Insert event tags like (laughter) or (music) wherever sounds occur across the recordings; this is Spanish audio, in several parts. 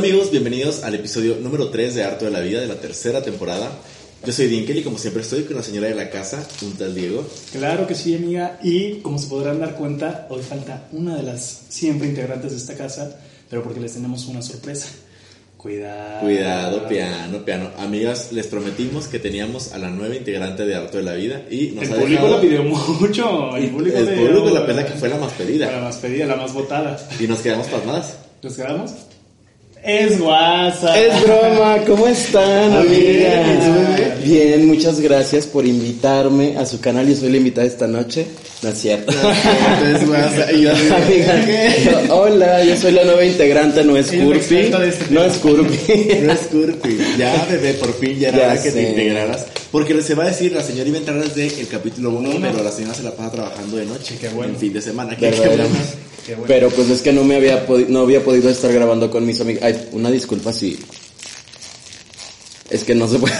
amigos, bienvenidos al episodio número 3 de Harto de la Vida de la tercera temporada. Yo soy Dinkel y como siempre estoy con la señora de la casa, un tal Diego. Claro que sí, amiga. Y como se podrán dar cuenta, hoy falta una de las siempre integrantes de esta casa, pero porque les tenemos una sorpresa. Cuidado. Cuidado, piano, piano. Amigas, les prometimos que teníamos a la nueva integrante de Harto de la Vida y nos el ha público dejado- la pidió mucho. El público, el público la pena que fue la más pedida. la más pedida, la más votada. Y nos quedamos pasmadas. ¿Nos quedamos? Es guasa. Es broma, ¿cómo están, Muy bien, amigas? Bien, muchas gracias por invitarme a su canal. Yo soy la invitada esta noche. No es cierto. (laughs) Guasa, y yo Amiga, hola, yo soy la nueva integrante, no es es Curpi. este No es Curpi. No es Curpi. Ya, bebé, por fin ya era Ya hora que te integraras. Porque se va a decir, la señora iba a entrar desde el capítulo 1, Uno. pero la señora se la pasa trabajando de noche. Qué bueno. En fin de semana. Qué, qué bueno. Bueno. Pero pues es que no me había no había podido estar grabando con mis amigos. Ay, una disculpa si es que no se puede.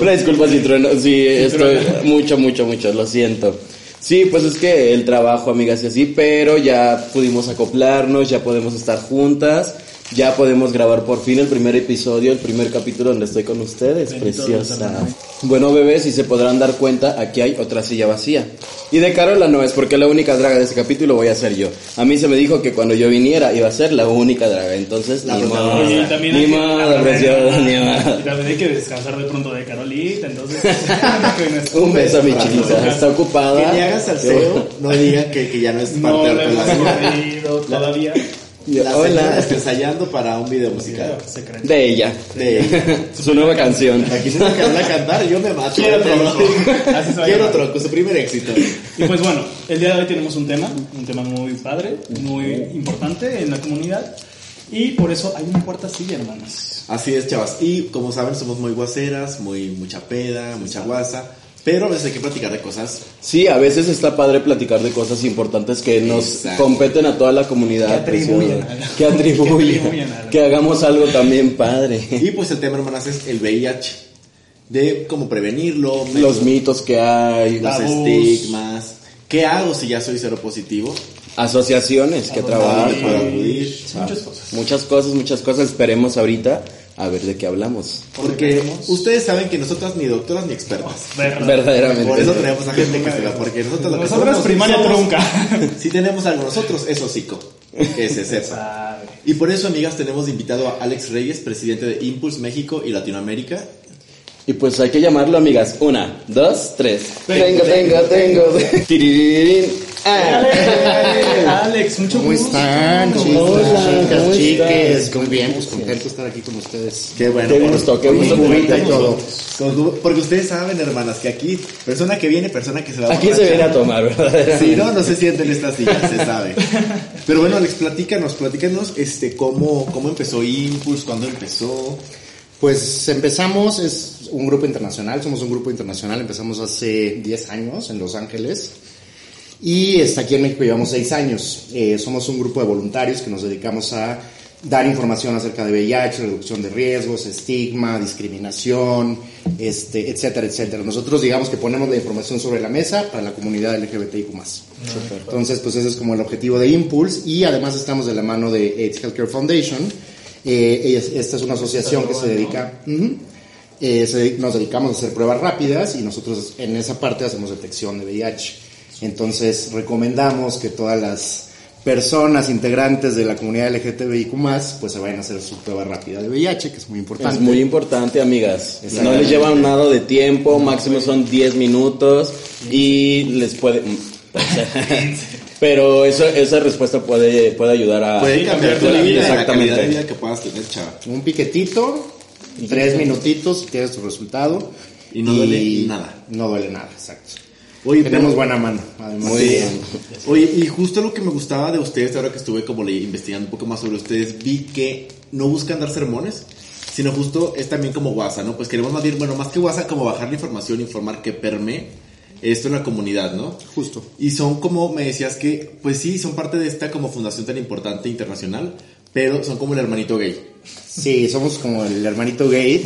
una disculpa si trueno, sí, estoy mucho mucho mucho, lo siento. Sí, pues es que el trabajo, amigas y así, pero ya pudimos acoplarnos, ya podemos estar juntas, ya podemos grabar por fin el primer episodio, el primer capítulo donde estoy con ustedes, Bendito preciosa. Bueno, bebés, si se podrán dar cuenta, aquí hay otra silla vacía. Y de Carola no es porque la única draga de ese capítulo voy a ser yo. A mí se me dijo que cuando yo viniera iba a ser la única draga, entonces La ni modo, ni modo, preciosa, ni modo. Y también hay que descansar de pronto de Carolita, entonces. (laughs) Un beso a mi chiquita, está ocupada. Que ni hagas salseo, no digan que, que ya no es parte No de la relación. conocido todavía. La Hola. está ensayando para un video musical. Secreto. De ella, De su nueva canción. Aquí se acaba de cantar y yo me mato. Quiero va a Quiero tronco, su primer éxito. Y pues bueno, el día de hoy tenemos un tema, un tema muy padre, muy importante en la comunidad. Y por eso hay una cuarta silla, hermanas. Así es, chavas. Y como saben, somos muy guaceras, muy mucha peda, mucha guasa. Pero a veces hay que platicar de cosas. Sí, a veces está padre platicar de cosas importantes que nos Exacto. competen a toda la comunidad. Que algo. (laughs) Que atribuyen. Que. Que hagamos algo también padre. Y pues el tema, hermanas, es el VIH. De cómo prevenirlo, Los mitos que hay, los Tabús. estigmas. ¿Qué hago si ya soy cero positivo? asociaciones que trabajan. para acudir. Muchas cosas. Muchas cosas, muchas cosas. Esperemos ahorita a ver de qué hablamos. Porque tenemos- ustedes saben que nosotras ni doctoras ni expertas. (laughs) Verdad. Verdaderamente. Por eso tenemos a gente que se va, porque nosotros lo que Nosotras somos- primaria somos- trunca. (laughs) Si tenemos algo nosotros, es hocico. Que sepa. Sabe. Y por eso, amigas, tenemos invitado a Alex Reyes, presidente de Impulse México y Latinoamérica. Y pues hay que llamarlo, amigas. Una, dos, tres. Tengo, Tengo, tengo, tengo. Ah. Alex, mucho ¿Cómo gusto. están, chicas, Hola, chicas, ¿cómo chiques? estás? Muy bien, pues contento de estar aquí con ustedes. Qué bueno. Qué gusto, qué gusto. y todo. Con Porque ustedes saben, hermanas, que aquí, persona que viene, persona que se va a Aquí se viene a tomar, ¿verdad? Si no, no se siente en esta silla, se sabe. Pero bueno, Alex, platícanos, platícanos este, cómo, cómo empezó Impulse, cuándo empezó. Pues empezamos, es un grupo internacional, somos un grupo internacional, empezamos hace 10 años en Los Ángeles y está aquí en México llevamos 6 años. Eh, somos un grupo de voluntarios que nos dedicamos a dar información acerca de VIH, reducción de riesgos, estigma, discriminación, este, etcétera, etcétera. Nosotros digamos que ponemos la información sobre la mesa para la comunidad LGBTIQ+. Entonces, pues ese es como el objetivo de Impulse y además estamos de la mano de AIDS Healthcare Foundation. Eh, esta es una asociación que se dedica. Eh, se nos dedicamos a hacer pruebas rápidas y nosotros en esa parte hacemos detección de VIH. Entonces recomendamos que todas las personas integrantes de la comunidad LGTBIQ+, pues se vayan a hacer su prueba rápida de VIH, que es muy importante. Es muy importante, amigas. No les llevan nada de tiempo, máximo son 10 minutos y les puede... (laughs) Pero eso, esa respuesta puede, puede ayudar a... Puede cambiar tu vida, la Exactamente. calidad de vida que puedas tener, chava. Un piquetito, tres minutitos, tienes tu resultado. Y no duele nada. No duele nada, exacto. Oye, Tenemos pero- buena mano, además. Muy bien. Oye, y justo lo que me gustaba de ustedes, ahora que estuve como le- investigando un poco más sobre ustedes, vi que no buscan dar sermones, sino justo es también como WhatsApp, ¿no? Pues queremos más bien, bueno, más que WhatsApp, como bajar la información, informar que permee esto en la comunidad, ¿no? Justo. Y son como, me decías que, pues sí, son parte de esta como fundación tan importante internacional, pero son como el hermanito gay. Sí, somos como el hermanito gay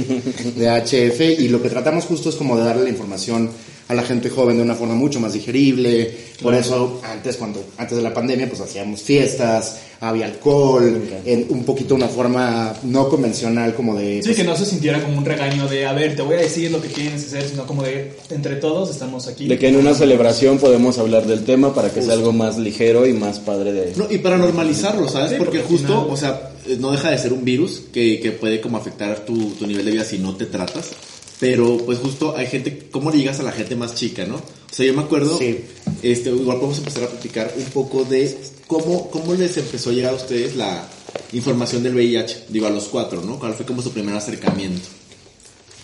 de HF y lo que tratamos justo es como de darle la información a la gente joven de una forma mucho más digerible. Por eso antes cuando antes de la pandemia pues hacíamos fiestas, había alcohol, en un poquito una forma no convencional como de Sí, pues, que no se sintiera como un regaño de, a ver, te voy a decir lo que tienes que hacer, sino como de, entre todos estamos aquí. De que en una celebración podemos hablar del tema para que sea algo más ligero y más padre de... No, y para normalizarlo, ¿sabes? Sí, porque, porque justo, final- o sea, eh, no deja de ser un virus que, que puede como afectar tu, tu nivel de vida si no te tratas. Pero, pues justo hay gente, ¿cómo le llegas a la gente más chica, no? O sea, yo me acuerdo, Sí. este, igual podemos empezar a platicar un poco de cómo, cómo les empezó a llegar a ustedes la información del VIH, digo, a los cuatro, ¿no? ¿Cuál fue como su primer acercamiento?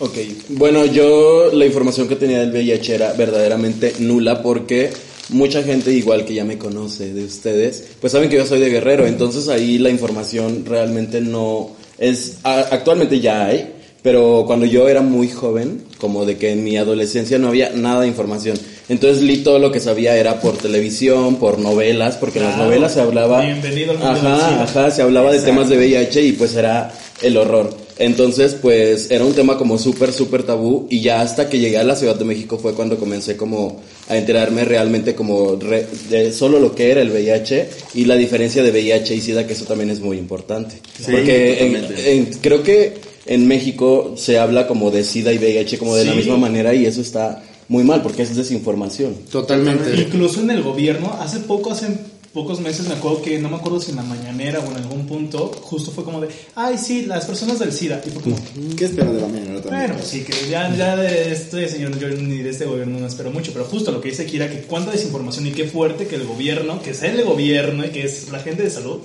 Ok, bueno, yo la información que tenía del VIH era verdaderamente nula porque mucha gente igual que ya me conoce de ustedes, pues saben que yo soy de Guerrero, entonces ahí la información realmente no es, actualmente ya hay, pero cuando yo era muy joven, como de que en mi adolescencia no había nada de información. Entonces li todo lo que sabía era por televisión, por novelas, porque en las Claro. novelas se hablaba... Bienvenido al mundo Ajá, ajá, se hablaba de temas de VIH y pues era el horror. Entonces, pues era un tema como súper, súper tabú y ya hasta que llegué a la Ciudad de México fue cuando comencé como a enterarme realmente como re- de solo lo que era el VIH y la diferencia de VIH y SIDA, que eso también es muy importante. Sí, Porque en- totalmente. en- creo que en México se habla como de SIDA y VIH como de la misma manera y eso está muy mal porque es desinformación. totalmente. Incluso en el gobierno, hace poco, hace pocos meses, me acuerdo que, no me acuerdo si en la mañanera o en algún punto, justo fue como de, ay, sí, las personas del SIDA. Y fue como, ¿Qué esperas de la mañana también? bueno, pues sí, que ya, ya de este señor, yo ni de este gobierno no espero mucho, pero justo lo que dice Kira, que cuánta desinformación y qué fuerte que el gobierno, que es el gobierno y que es la gente de salud,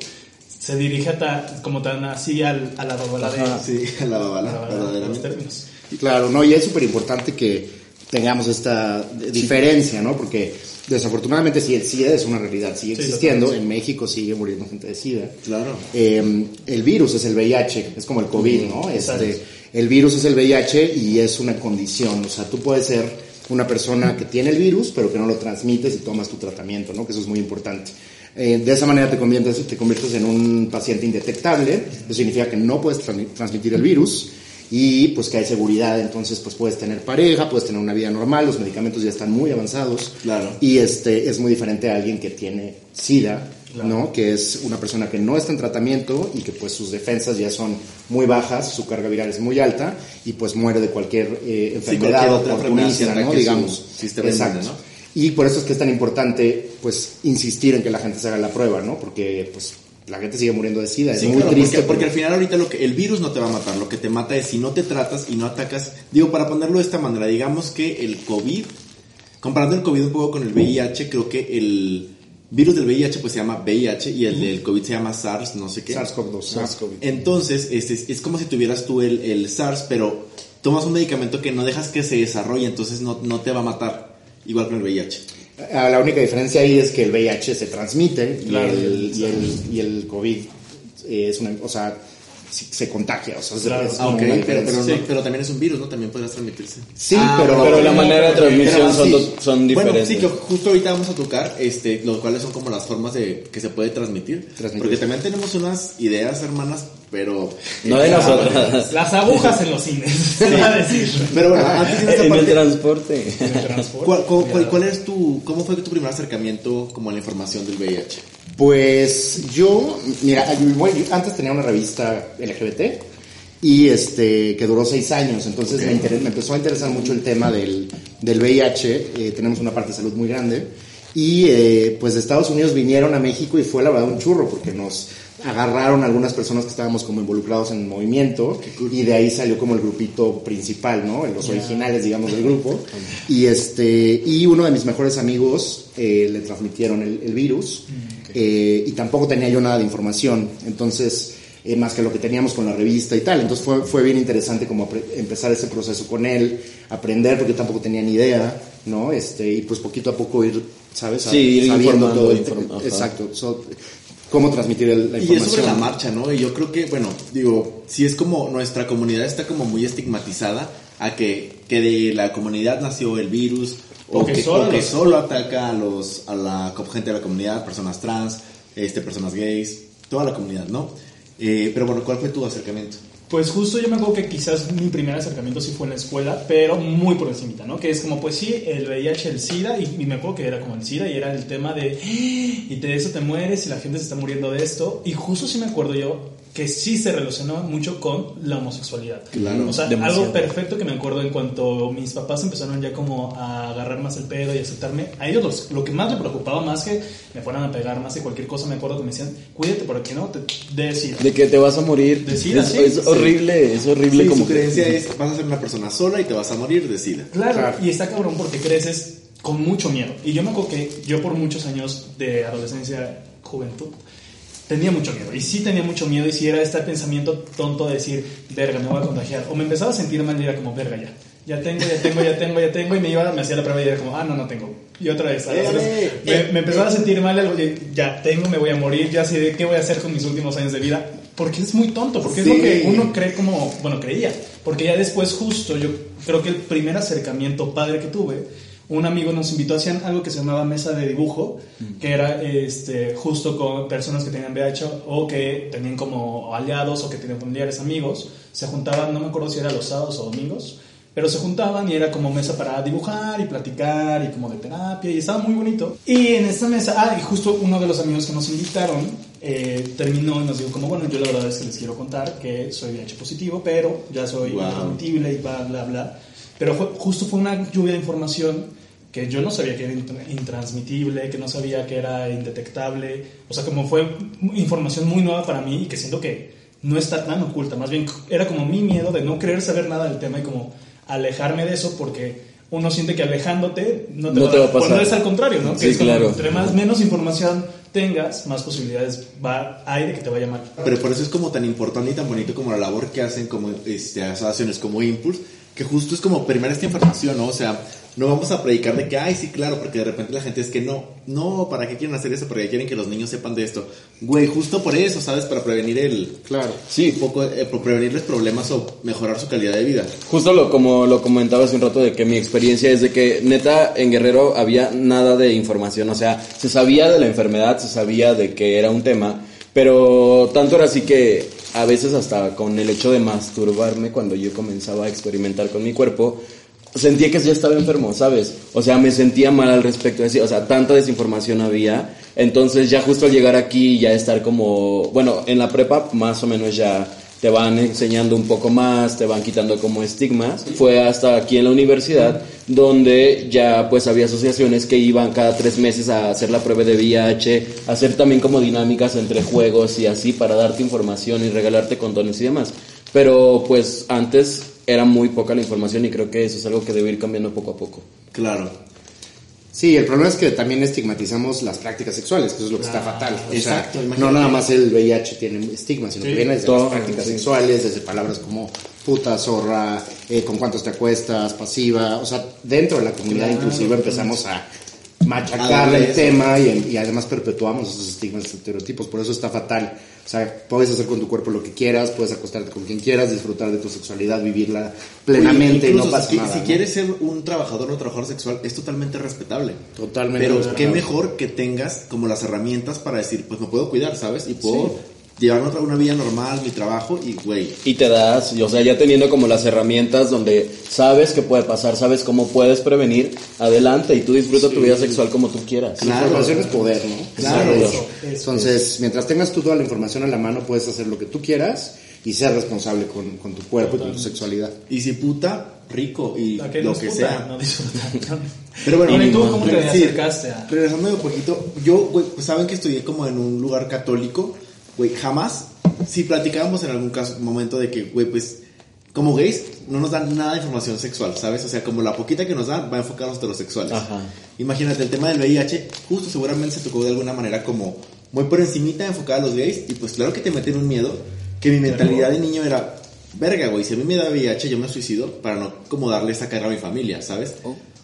se dirige a ta- como tan así al, a la babala de. Sí, a la babala, verdaderamente. términos. Claro, no, y es súper importante que tengamos esta diferencia, ¿no? Porque desafortunadamente sí, el SIDA es una realidad, sigue Sí, existiendo, en México sigue muriendo gente de SIDA. Claro. Eh, el virus es el VIH, es como el COVID, ¿no? Este, el virus es el VIH y es una condición, o sea, tú puedes ser una persona que tiene el virus, pero que no lo transmites y tomas tu tratamiento, ¿no? Que eso es muy importante. Eh, de esa manera te conviertes, te conviertes en un paciente indetectable, eso significa que no puedes transmi- transmitir el virus y pues que hay seguridad, entonces pues puedes tener pareja, puedes tener una vida normal, los medicamentos ya están muy avanzados Claro. y este es muy diferente a alguien que tiene SIDA, ¿no? Que es una persona que no está en tratamiento y que pues sus defensas ya son muy bajas, su carga viral es muy alta y pues muere de cualquier eh, enfermedad cualquier otra enfermedad oportunista, Digamos. sistema inmune, Exacto. ¿no? Y por eso es que es tan importante pues insistir en que la gente se haga la prueba, ¿no? Porque pues la gente sigue muriendo de SIDA, es muy claro, triste. porque, al final ahorita lo que el virus no te va a matar, lo que te mata es si no te tratas y no atacas. Digo, para ponerlo de esta manera, digamos que el COVID, comparando el COVID un poco con el VIH, creo que el virus del VIH pues se llama VIH y el del COVID se llama SARS, no sé qué. SARS-CoV-2. SARS-CoV. Entonces, es, es, es como si tuvieras tú el, el SARS, pero tomas un medicamento que no dejas que se desarrolle, entonces no, no te va a matar, igual con el VIH. Ah, La única diferencia ahí es que el VIH se transmite y, Claro, el, y, el, y el COVID es una, o sea, se contagia, o sea, es- Claro. es Ah, como ok, una pero, pero, Sí. no- pero también es un virus, ¿no? También podrás transmitirse. Sí, Ah, pero, Pero la manera de transmisión son, sí. dos- son Bueno, diferentes. sí, que justo ahorita vamos a tocar, este, los cuales son como las formas de que se puede transmitir. Transmitir. Porque también tenemos unas ideas, hermanas, pero... no de eh, nosotras. (laughs) Las agujas en los cines, (laughs) se va a decir. Pero bueno, antes de esta en el parte, transporte. En el transporte. ¿cuál, cuál, cuál- cuál es tu, cómo fue tu primer acercamiento como a la información del VIH? Pues yo, mira, yo- bueno, yo antes tenía una revista LGBT y este que duró seis años, entonces me, me empezó a interesar mucho el tema del, del VIH, eh, tenemos una parte de salud muy grande y eh, pues de Estados Unidos vinieron a México y fue la verdad un churro porque nos agarraron algunas personas que estábamos como involucrados en el movimiento y de ahí salió como el grupito principal, ¿no? Los originales, digamos, del grupo. (laughs) Y este y uno de mis mejores amigos eh, le transmitieron el, el virus eh, y tampoco tenía yo nada de información, entonces eh, más que lo que teníamos con la revista y tal. Entonces fue, fue bien interesante como empezar ese proceso con él, aprender porque tampoco tenía ni idea, ¿no? Este y pues poquito a poco ir, ¿sabes? Sí, ir Sabiendo informando, todo exacto, so- cómo transmitir el- la Y es información. sobre la marcha, ¿no? Y yo creo que, bueno, digo, si es como nuestra comunidad está como muy estigmatizada a que, que de la comunidad nació el virus o O que que, solo o que solo ataca a los a la gente de la comunidad, personas trans, este personas gays, toda la comunidad, ¿no? Eh, pero bueno, ¿cuál fue tu acercamiento? Pues justo yo me acuerdo que quizás mi primer acercamiento sí fue en la escuela, pero muy por encimita, ¿no? Que es como, pues sí, el VIH, el SIDA, y, y me acuerdo que era como el SIDA, y era el tema de, "Ah, y de eso te mueres, y la gente se está muriendo de esto, y justo sí me acuerdo yo que sí se relacionaba mucho con la homosexualidad. Claro, o sea, demasiado. algo perfecto que me acuerdo en cuanto mis papás empezaron ya como a agarrar más el pedo y aceptarme, a ellos los- lo que más me preocupaba, más que me fueran a pegar, más que cualquier cosa, me acuerdo que me decían, cuídate porque no te de. De que te vas a morir. De sida, es, sí, es sí. horrible, es horrible Sí, como su que- creencia es, vas a ser una persona sola y te vas a morir de sida. Claro, Claro. y está cabrón porque creces con mucho miedo. Y yo me acuerdo que yo por muchos años de adolescencia, juventud, tenía mucho miedo. Y sí tenía mucho miedo y sí era este pensamiento tonto de decir, verga, me voy a contagiar. O me empezaba a sentir mal y era como, verga, ya. Ya tengo, ya tengo, ya tengo, ya tengo. Y me iba, me hacía la prueba y era como, ah, no, no tengo. Y otra vez. Eh, eh, me, me empezaba a sentir mal, algo ya tengo, me voy a morir, ya sé qué voy a hacer con mis últimos años de vida. Porque es muy tonto, porque Sí. es lo que uno cree como, bueno, creía. Porque ya después, justo, yo creo que el primer acercamiento padre que tuve, un amigo nos invitó a hacer algo que se llamaba mesa de dibujo, que era este, justo con personas que tenían VIH o que tenían como aliados o que tenían familiares, amigos. Se juntaban, no me acuerdo si era los sábados o domingos, pero se juntaban y era como mesa para dibujar y platicar y como de terapia y estaba muy bonito. Y en esta mesa, ah, y justo uno de los amigos que nos invitaron eh, terminó y nos dijo como, bueno, yo la verdad es que les quiero contar que soy VIH positivo, pero ya soy Wow. y bla, bla, bla. Pero fue, justo fue una lluvia de información que yo no sabía que era intra- intransmitible, que no sabía que era indetectable. O sea, como fue información muy nueva para mí y que siento que no está tan oculta. Más bien era como mi miedo de no querer saber nada del tema y como alejarme de eso porque uno siente que alejándote no te, No va, te va a pasar. Cuando es al contrario, ¿no? Que Sí, es como claro. entre más menos información tengas, más posibilidades va, hay de que te vaya mal. Pero por eso es como tan importante y tan bonito como la labor que hacen como este, asociaciones como Impulse, que justo es como primar esta información, ¿no? O sea, no vamos a predicar de que, ay, sí, claro, porque de repente la gente es que no, no, ¿para qué quieren hacer eso? Porque quieren que los niños sepan de esto. Güey, justo por eso, ¿sabes? Para prevenir el... Claro. Sí. Un poco, eh, por prevenirles problemas o mejorar su calidad de vida. Justo lo, como lo comentaba hace un rato de que mi experiencia es de que neta en Guerrero había nada de información, o sea, se sabía de la enfermedad, se sabía de que era un tema, pero tanto era así que a veces hasta con el hecho de masturbarme cuando yo comenzaba a experimentar con mi cuerpo, sentía que ya estaba enfermo, ¿sabes? O sea, me sentía mal al respecto de o sea, tanta desinformación había, entonces ya justo al llegar aquí ya estar como, bueno, en la prepa más o menos ya te van enseñando un poco más, te van quitando como estigmas. Fue hasta aquí en la universidad donde ya pues había asociaciones que iban cada tres meses a hacer la prueba de VIH, hacer también como dinámicas entre juegos y así para darte información y regalarte condones y demás. Pero pues antes era muy poca la información y creo que eso es algo que debe ir cambiando poco a poco. Claro. Sí, el problema es que también estigmatizamos las prácticas sexuales, que eso es lo que está fatal. O exacto, sea, no nada más el VIH tiene estigma, sino Sí, que viene desde todo, las prácticas sí. sexuales, desde palabras como puta, zorra, eh, con cuántos te acuestas, pasiva. O sea, dentro de la comunidad Claro, inclusiva empezamos a machacar el eso. tema y, y además perpetuamos esos estigmas, esos estereotipos. Por eso está fatal. O sea, puedes hacer con tu cuerpo lo que quieras, puedes acostarte con quien quieras, disfrutar de tu sexualidad, vivirla plenamente Oye, y no pasa si, nada. Si quieres ser un trabajador o trabajador sexual, es totalmente respetable. Totalmente Pero respetable. qué mejor que tengas como las herramientas para decir, pues me puedo cuidar, ¿sabes? Y puedo llevar otra, una vida normal, mi trabajo y, güey, Y te das, y, o sea, ya teniendo como las herramientas donde sabes qué puede pasar, sabes cómo puedes prevenir, adelante y tú disfruta tu vida sexual como tú quieras. La información es poder, ¿no? Claro. Es Eso, eso, Entonces, mientras tengas tú toda la información a la mano, puedes hacer lo que tú quieras y ser responsable con, con tu cuerpo y con tu sexualidad. y si puta, rico y La que lo que disfruta, sea. no disfruta. Pero bueno, ¿y tú cómo te sí, acercaste a...? Regresando un poquito, yo, güey, pues saben que estudié como en un lugar católico, güey, jamás, si platicábamos en algún caso, momento de que, güey, pues, como gays, no nos dan nada de información sexual, ¿sabes? O sea, como la poquita que nos dan va enfocada a los heterosexuales. Ajá. Imagínate, el tema del VIH, justo seguramente se tocó de alguna manera como muy por encimita enfocada a los gays, y pues claro que te meten un miedo, que mi mentalidad de niño era, verga, güey, si a mí me da VIH, yo me suicido para no como darle esa carga a mi familia, ¿sabes?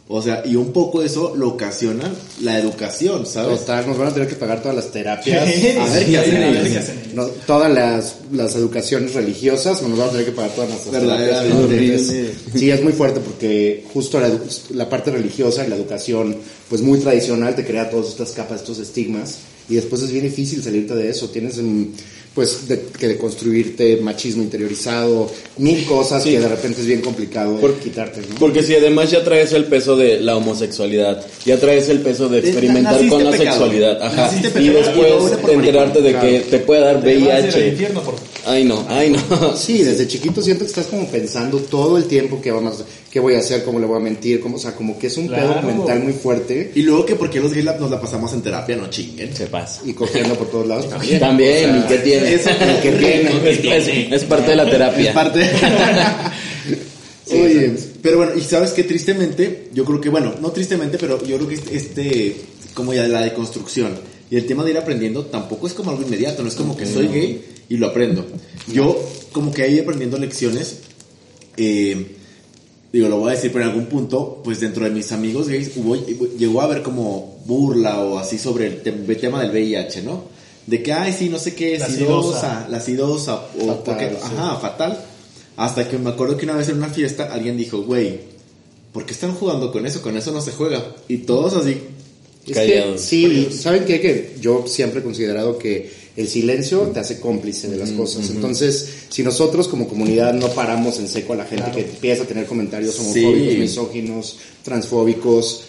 O sea, y un poco eso lo ocasiona la educación, ¿sabes? Total, nos van a tener que pagar todas las terapias. A ver qué hacen A ver ellos. qué hacen ellos. No, todas las, las educaciones religiosas, nos van a tener que pagar todas nuestras terapias. Sí, es muy fuerte porque justo la, la parte religiosa y la educación, pues muy tradicional, te crea todas estas capas, estos estigmas, y después es bien difícil salirte de eso. Tienes, mm, pues de, que de construirte machismo interiorizado, mil cosas que de repente es bien complicado Por- quitarte, ¿no? Porque si además ya traes el peso de la homosexualidad, ya traes el peso de experimentar naciste con la sexualidad, ajá, y después enterarte de que te puede dar Te vas a ir al VIH. infierno por... Ay no, ay no. (laughs) Sí, desde chiquito siento que estás como pensando todo el tiempo qué, vamos, qué voy a hacer, cómo le voy a mentir, cómo, o sea, como que es un Claro. pedo mental muy fuerte Y luego que porque los gays nos la pasamos en terapia, no chinguen. Se pasa. y cogiendo por todos lados también. También, ¿y qué tiene? Eso- ¿Y qué tiene? (laughs) Es, es- es parte de la terapia. Es parte. (laughs) Oye, pero bueno, y sabes que tristemente, yo creo que, bueno, no tristemente, pero yo creo que este, este, como ya la deconstrucción y el tema de ir aprendiendo tampoco es como algo inmediato, no es como que soy gay y lo aprendo. Yo, como que ahí aprendiendo lecciones, eh, digo, lo voy a decir, pero en algún punto, pues dentro de mis amigos gays hubo, llegó a haber como burla o así sobre el, te- el tema del VIH, ¿no? De que, ay, sí, no sé qué, La sidosa, sidosa. la sidosa, o Fatal, porque, sí. ajá, fatal. Hasta que me acuerdo que una vez en una fiesta alguien dijo, güey, ¿por qué están jugando con eso? Con eso no se juega. Y todos así, Es que, Callados. sí, ¿saben qué? Que yo siempre he considerado que el silencio te hace cómplice de las cosas. Entonces, si nosotros como comunidad no paramos en seco a la gente que empieza a tener comentarios homofóbicos, Sí. misóginos, transfóbicos,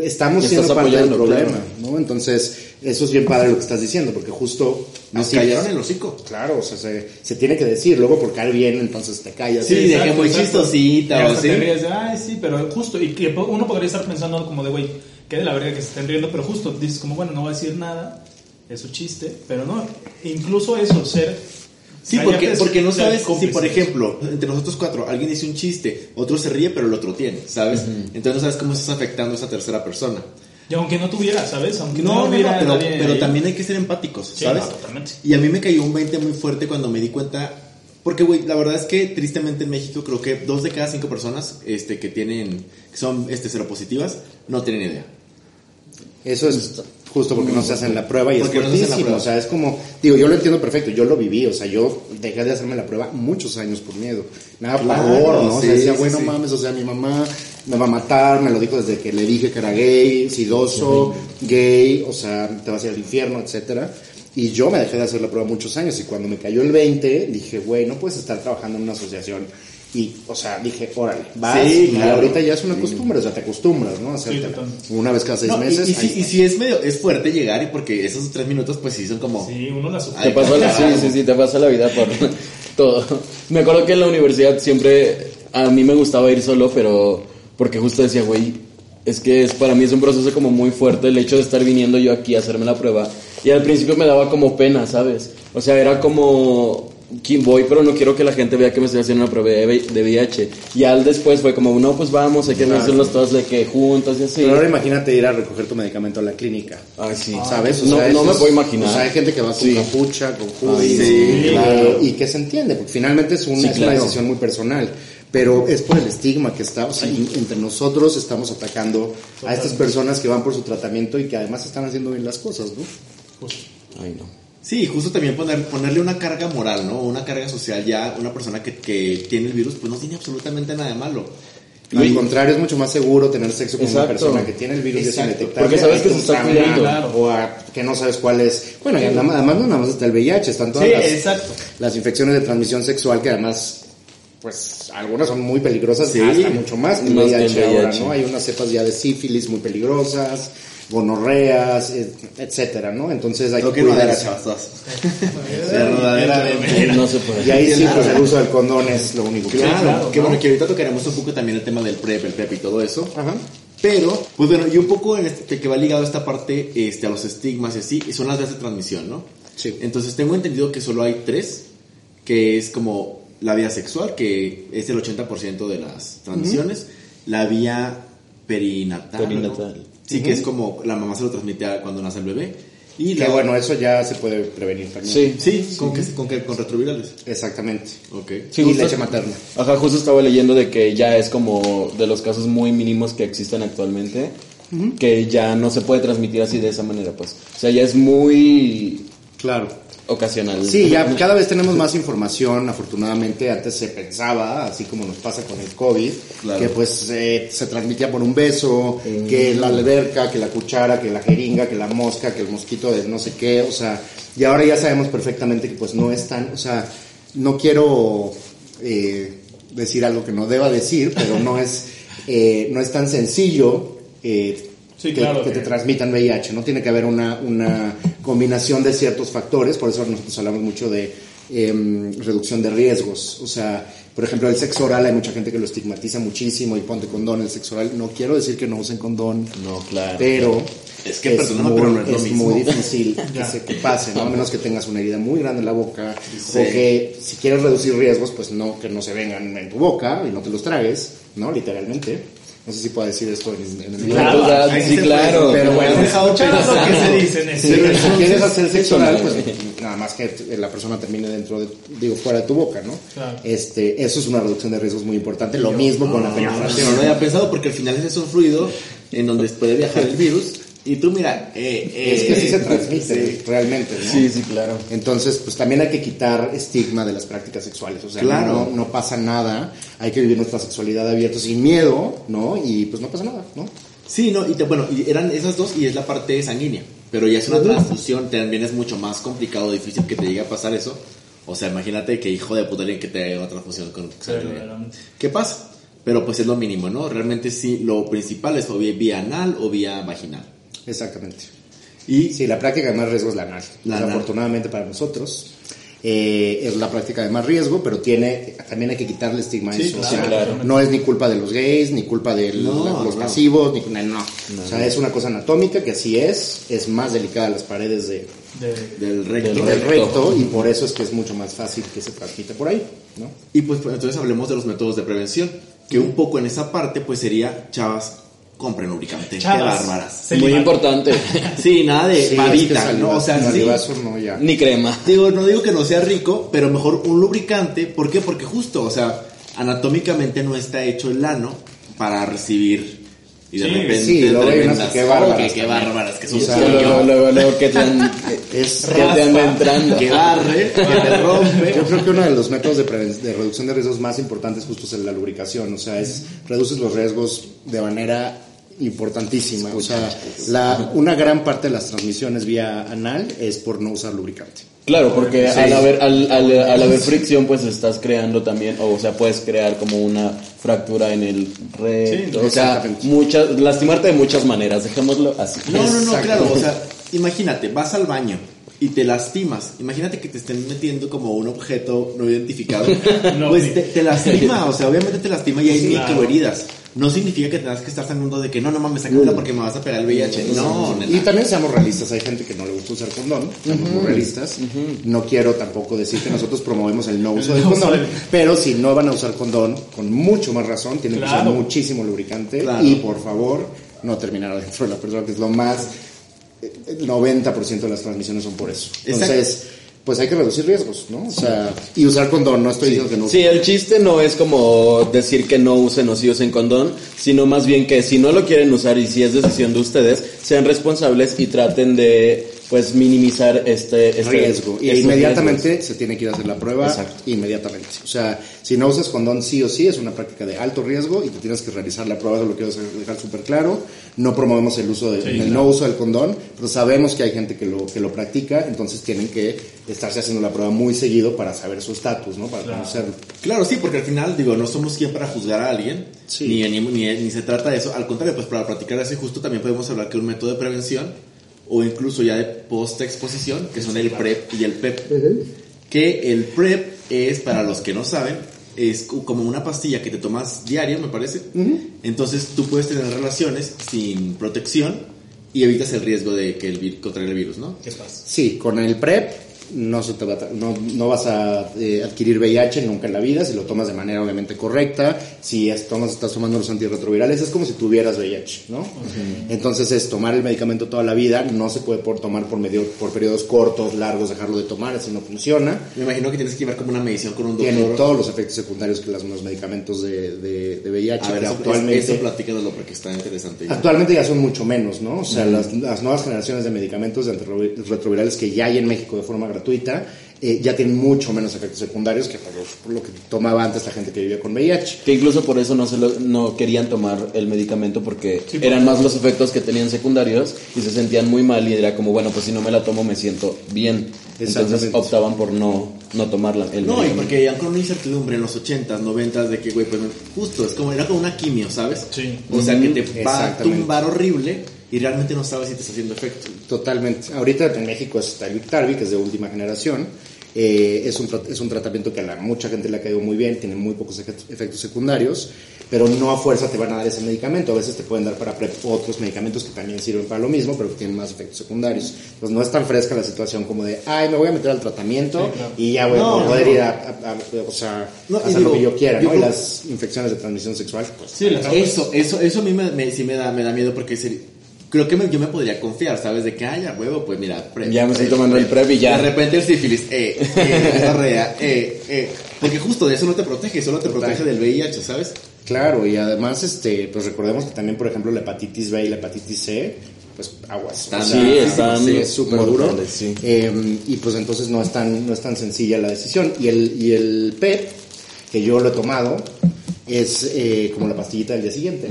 estamos siendo parte del problema, claro. ¿no? Entonces, eso es bien padre lo que estás diciendo, porque justo... nos callaron el hocico. Claro, o sea, se, se tiene que decir, luego por caer bien, entonces te callas. Sí, de que muy chistosita Y o así. te ríes de, ay, sí, pero justo, y que uno podría estar pensando como de, güey, que de la verga que se estén riendo, pero justo dices como, bueno, no voy a decir nada, es su chiste, pero no, incluso eso, ser... Sí, porque, porque no sabes si, por ejemplo, entre nosotros cuatro, alguien dice un chiste, otro se ríe, pero el otro tiene, ¿sabes? Entonces no sabes cómo estás afectando a esa tercera persona. Y aunque no tuviera, ¿sabes? Aunque no, No, hubiera pero, pero también hay que ser empáticos, Sí, ¿sabes? no, totalmente. Y a mí me cayó un 20 muy fuerte cuando me di cuenta, porque, güey, la verdad es que tristemente en México creo que dos de cada cinco personas este, que tienen, que son este, seropositivas, no tienen idea. Eso es justo porque no se hacen la prueba y es Porque no fuertísimo. prueba. O sea, es como, digo, yo lo entiendo perfecto, yo lo viví, o sea, yo dejé de hacerme la prueba muchos años por miedo. Daba Claro, pavor, ¿no? o sea, sí, decía, sí, bueno, sí. mames, o sea, mi mamá me va a matar, me lo dijo desde que le dije que era gay, sidoso, gay, o sea, te vas a ir al infierno, etcétera. Y yo me dejé de hacer la prueba muchos años y cuando me cayó el 20 dije, güey, no puedes estar trabajando en una asociación. Y, o sea, dije, órale, vas. Sí, y claro. ahorita ya es una costumbre, o sea, te acostumbras, ¿no? Totalmente. una vez cada seis No, y- meses. y, ahí si, y si es medio, es fuerte llegar y porque esos tres minutos pues sí son como... Sí, uno la sufre. Te pasó la, sí, sí, sí, te pasa la vida por (laughs) todo. Me acuerdo que en la universidad siempre a mí me gustaba ir solo, pero porque justo decía, güey, es que es, para mí es un proceso como muy fuerte el hecho de estar viniendo yo aquí a hacerme la prueba. Y al principio me daba como pena, ¿sabes? O sea, era como, "Qui- voy, pero no quiero que la gente vea que me estoy haciendo una prueba de VIH. Y al después fue como, no, pues vamos, hay que hacerlos todos de que juntos y así. Pero ahora imagínate ir a recoger tu medicamento a la clínica. Ay, sí. ¿Sabes? O no, sea, no me es- puedo imaginar. O sea, hay gente que va con Sí. capucha, con hoodie, sí, y- claro. y que se entiende, porque finalmente es una, Sí, es una claro. decisión muy personal. Pero es por el estigma que está, o sea, y entre nosotros estamos atacando a estas personas que van por su tratamiento y que además están haciendo bien las cosas, ¿no? Ay, no. Sí, justo también poner, ponerle una carga moral, ¿no? Una carga social ya, una persona que, que tiene el virus, pues no tiene absolutamente nada de malo. Al contrario, es mucho más seguro tener sexo con una Exacto. persona que tiene el virus y es Exacto. indetectable. Porque sabes que se un está cuidando. Claro. O a que no sabes cuál es. Bueno, y además, además no nada más está el VIH, están todas Sí, las, exacto. las infecciones de transmisión sexual que además, pues algunas son muy peligrosas, Sí. hasta mucho más que el el VIH ahora, VIH. ¿no? Hay unas cepas ya de sífilis muy peligrosas, gonorreas, et- etcétera, ¿no? Entonces hay Creo que que no. (laughs) No se puede. Y ahí sí, pues el uso del condón es lo único que Claro, claro, que ¿no? bueno, que ahorita tocaremos un poco también el tema del PrEP, el PrEP y todo eso. Ajá. Pero, pues bueno, y un poco en este, que va ligado a esta parte este, a los estigmas y así, y son las vías de transmisión, ¿no? Sí. Entonces tengo entendido que solo hay tres, que es como la vía sexual, que es el 80% de las transmisiones, la vía perinatal. ¿no? Perinatal. Sí, que es como la mamá se lo transmite cuando nace el bebé. Y Que la, bueno, eso ya se puede prevenir también. Sí. Sí, ¿con qué? ¿Con? ¿Con retrovirales? Exactamente. Ok. Sí, y justo- leche materna. Ajá, justo estaba leyendo de que ya es como de los casos muy mínimos que existen actualmente, que ya no se puede transmitir así de esa manera, pues. O sea, ya es muy Claro. Ocasional. Sí, ya cada vez tenemos más información, afortunadamente antes se pensaba, así como nos pasa con el COVID, Claro. que pues eh, se transmitía por un beso, que la alberca, que la cuchara, que la jeringa, que la mosca, que el mosquito de no sé qué, o sea, y ahora ya sabemos perfectamente que pues no es tan, o sea, no quiero eh, decir algo que no deba decir, pero no es, eh, no es tan sencillo. eh, Sí, que, claro que te transmitan VIH, ¿no? Tiene que haber una, una combinación de ciertos factores, por eso nosotros hablamos mucho de em, reducción de riesgos. O sea, por ejemplo, el sexo oral, hay mucha gente que lo estigmatiza muchísimo y ponte condón, el sexo oral. No quiero decir que no usen condón, No, claro. pero Es que, perdóname, muy, pero no es lo es mismo. muy (laughs) difícil que, se, que pase, ¿no? A menos que tengas una herida muy grande en la boca Sí. o que si quieres reducir riesgos, pues no, que no se vengan en tu boca y no te los tragues, ¿no? Literalmente. No sé si puedo decir esto en, el Claro, sí, claro. pero bueno. Lo que se dice si quieres hacer sexo oral, pues nada más que la persona termine dentro de, digo, fuera de tu boca, ¿no? Claro. Este, eso es una reducción de riesgos muy importante. Lo mismo con la penetración. no lo había pensado porque al final es un fluido en donde puede viajar el virus. Y tú, mira, eh, eh, Es que así se transmite sí. realmente, ¿no? Sí, sí, claro. Entonces, pues también hay que quitar estigma de las prácticas sexuales. O sea, Claro. no, no pasa nada. Hay que vivir nuestra sexualidad abierta sin miedo, ¿no? Y pues no pasa nada, ¿no? Sí, no, y te- bueno, y eran esas dos y es la parte sanguínea. Pero ya es una transfusión, también es mucho más complicado, difícil que te llegue a pasar eso. O sea, imagínate que hijo de puta alguien que te haga una transfusión con sangre. ¿Qué pasa? Pero pues es lo mínimo, ¿no? Realmente sí, lo principal es o vía anal o vía vaginal. Exactamente. Y Sí, la práctica de más riesgo es la anal. La anal. Desafortunadamente para nosotros. eh, es la práctica de más riesgo, pero tiene también hay que quitarle estigma a Sí, eso. O claro, sea, claro. no es ni culpa de los gays, ni culpa de No, los no. pasivos, ni no, no. O sea, es una cosa anatómica que así es, es más delicada las paredes de, De- del recto. Del del recto. recto y por eso es que es mucho más fácil que se transmita por ahí, ¿no? Y pues, pues, entonces hablemos de los métodos de prevención, que un poco en esa parte pues sería, chavas, compren lubricante. Chavas. Qué bárbaras. Muy importante. (laughs) Sí, nada de Sí, es que saliva- ¿no? O sea, sí. no ya. Ni crema. Digo, no digo que no sea rico, pero mejor un lubricante. ¿Por qué? Porque justo, o sea, anatómicamente no está hecho el ano para recibir. Y de Sí, repente, sí, luego hay unas que bárbaras que- qué bárbaras, que son O sea, Luego, luego, luego, luego que te an- (laughs) Es que te anda entrando. que barre, que te rompe. Yo creo que uno de los métodos de, de reducción de riesgos más importantes justo es la lubricación, o sea, es reduces los riesgos de manera importantísima, o sea, la, una gran parte de las transmisiones vía anal es por no usar lubricante. Claro, porque al, haber, al, al, al haber fricción, pues estás creando también, o sea, puedes crear como una fractura en el recto. Sí, o sea, muchas, lastimarte de muchas maneras, dejémoslo así. No, no, no, Exacto. claro, o sea, imagínate, vas al baño y te lastimas. Imagínate que te estén metiendo como un objeto no identificado. (laughs) No, pues te, te lastima, o sea, obviamente te lastima y hay Claro. microheridas. No significa que tengas que estar sangrando de que no, no mames, sácamela porque me vas a pegar el VIH. No, Y neta. también seamos realistas, hay gente que no le gusta usar condón, seamos muy realistas. No quiero tampoco decir que nosotros promovemos el no uso El del condón, pero si no van a usar condón, con mucho más razón, tienen que usar muchísimo lubricante Claro. y por favor, no terminar adentro de la persona, que es lo más, eh, el 90% de las transmisiones son por eso. Entonces, pues hay que reducir riesgos, ¿no? O sea, y usar condón, no estoy diciendo que no Sí, el chiste no es como decir que no usen o sí usen condón, sino más bien que si no lo quieren usar y si es decisión de ustedes, sean responsables y traten de pues minimizar este, este riesgo. Y estos inmediatamente riesgos. se tiene que ir a hacer la prueba. Exacto. Inmediatamente. O sea, si no usas condón sí o sí, es una práctica de alto riesgo y te tienes que realizar la prueba, eso lo quiero dejar súper claro. No promovemos el uso de, el no uso del condón, pero sabemos que hay gente que lo, que lo practica, entonces tienen que estarse haciendo la prueba muy seguido para saber su estatus, ¿no? Para conocerlo. Claro, sí, porque al final, digo, no somos quien para juzgar a alguien, Sí. ni, ni, ni, ni se trata de eso. Al contrario, pues para practicar eso, justo también podemos hablar que un método de prevención, o incluso ya de post-exposición, que son el PrEP y el PEP. Que el PrEP es, para los que no saben, es como una pastilla que te tomas diario, me parece. Entonces tú puedes tener relaciones sin protección y evitas el riesgo de que el contraer el virus, ¿no? ¿Qué pasa? Sí, con el PrEP no, se te va a no, no vas a eh, adquirir VIH nunca en la vida si lo tomas de manera obviamente correcta. Si es- tomas, estás tomando los antirretrovirales, es como si tuvieras VIH, ¿no? Entonces es tomar el medicamento toda la vida, no se puede por tomar por, medio, por periodos cortos, largos, dejarlo de tomar, así no funciona. Me imagino que tienes que llevar como una medición con un doctor. Tiene todos los efectos secundarios que las- los medicamentos de, de, de VIH, A ver, eso, actualmente... eso platícanoslo porque está interesante. Actualmente ya son mucho menos, ¿no? O sea, las, las nuevas generaciones de medicamentos de antirretrovirales que ya hay en México de forma gratuita eh, ya tienen mucho menos efectos secundarios que por lo, por lo que tomaba antes la gente que vivía con VIH. Que incluso por eso no, se lo- no querían tomar el medicamento porque Sí, eran más los efectos que tenían secundarios y se sentían muy mal y era como, bueno, pues si no me la tomo me siento bien. Entonces optaban por no, no tomarla. El No, y porque ya con una incertidumbre en los 80s, 90s de que, güey, pues justo, es como, era como una quimio, ¿sabes? Sí. O sea, que te va a tumbar horrible y realmente no sabes si te está haciendo efecto. Totalmente. Ahorita en México está el Biktarvy, que es de última generación. Eh, es, un, tra- es un tratamiento que a la, mucha gente le ha caído muy bien, tiene muy pocos efe- efectos secundarios, pero no a fuerza te van a dar ese medicamento. A veces te pueden dar para PrEP otros medicamentos que también sirven para lo mismo, pero que tienen más efectos secundarios. Entonces no es tan fresca la situación como de, ay, me voy a meter al tratamiento Sí, claro. y ya voy No, a poder no. ir a, a- a- o sea, No, y hacer digo, lo que yo quiera, yo ¿no? Y creo- las infecciones de transmisión sexual, pues Sí, Eso, eso, eso a mí me, me- sí me da, me da miedo porque sería- creo que me- yo me podría confiar, ¿sabes? De que, ay, huevo, pues mira, PrEP, Ya me estoy tomando el PrEP y ya. De repente el sífilis, eh, eh, diarrea, eh, eh. Porque justo de eso no te protege, solo te Total. protege del VIH, ¿sabes? Claro, y además, este, pues recordemos que también, por ejemplo, la hepatitis B y la hepatitis C, pues aguas. Están- Sí, están sí, es súper duro. sí. Eh, y pues entonces no es tan, no es tan sencilla la decisión. Y el, y el PEP, que yo lo he tomado, es eh, como la pastillita del día siguiente.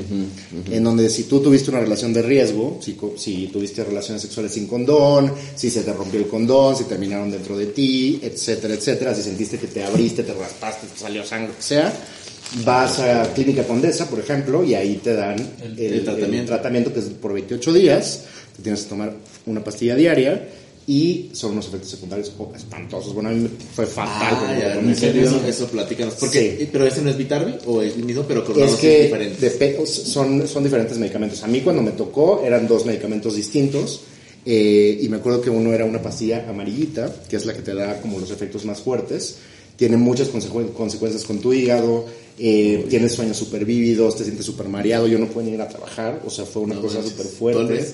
En donde si tú tuviste una relación de riesgo, si, tuviste relaciones sexuales sin condón, si se te rompió el condón, si terminaron dentro de ti, etcétera, etcétera, si sentiste que te abriste, te raspaste, te salió sangre, lo que sea, vas a Clínica Condesa, por ejemplo, y ahí te dan el, el el tratamiento. tratamiento que es por 28 días, te tienes que tomar una pastilla diaria y son unos efectos secundarios oh, espantosos. Bueno, a mí me fue fatal. Ah, ya. Eso, eso platícanos. Porque, Sí. pero ese no es Vitarbi o es el mismo, pero con Es que diferentes. son, son diferentes medicamentos. A mí cuando me tocó eran dos medicamentos distintos eh, y me acuerdo que uno era una pastilla amarillita, que es la que te da como los efectos más fuertes. Tiene muchas consecu- consecuencias con tu hígado, eh, tienes sueños súper vívidos, te sientes súper mareado, yo no puedo ni ir a trabajar, o sea, fue una No cosa súper fuerte.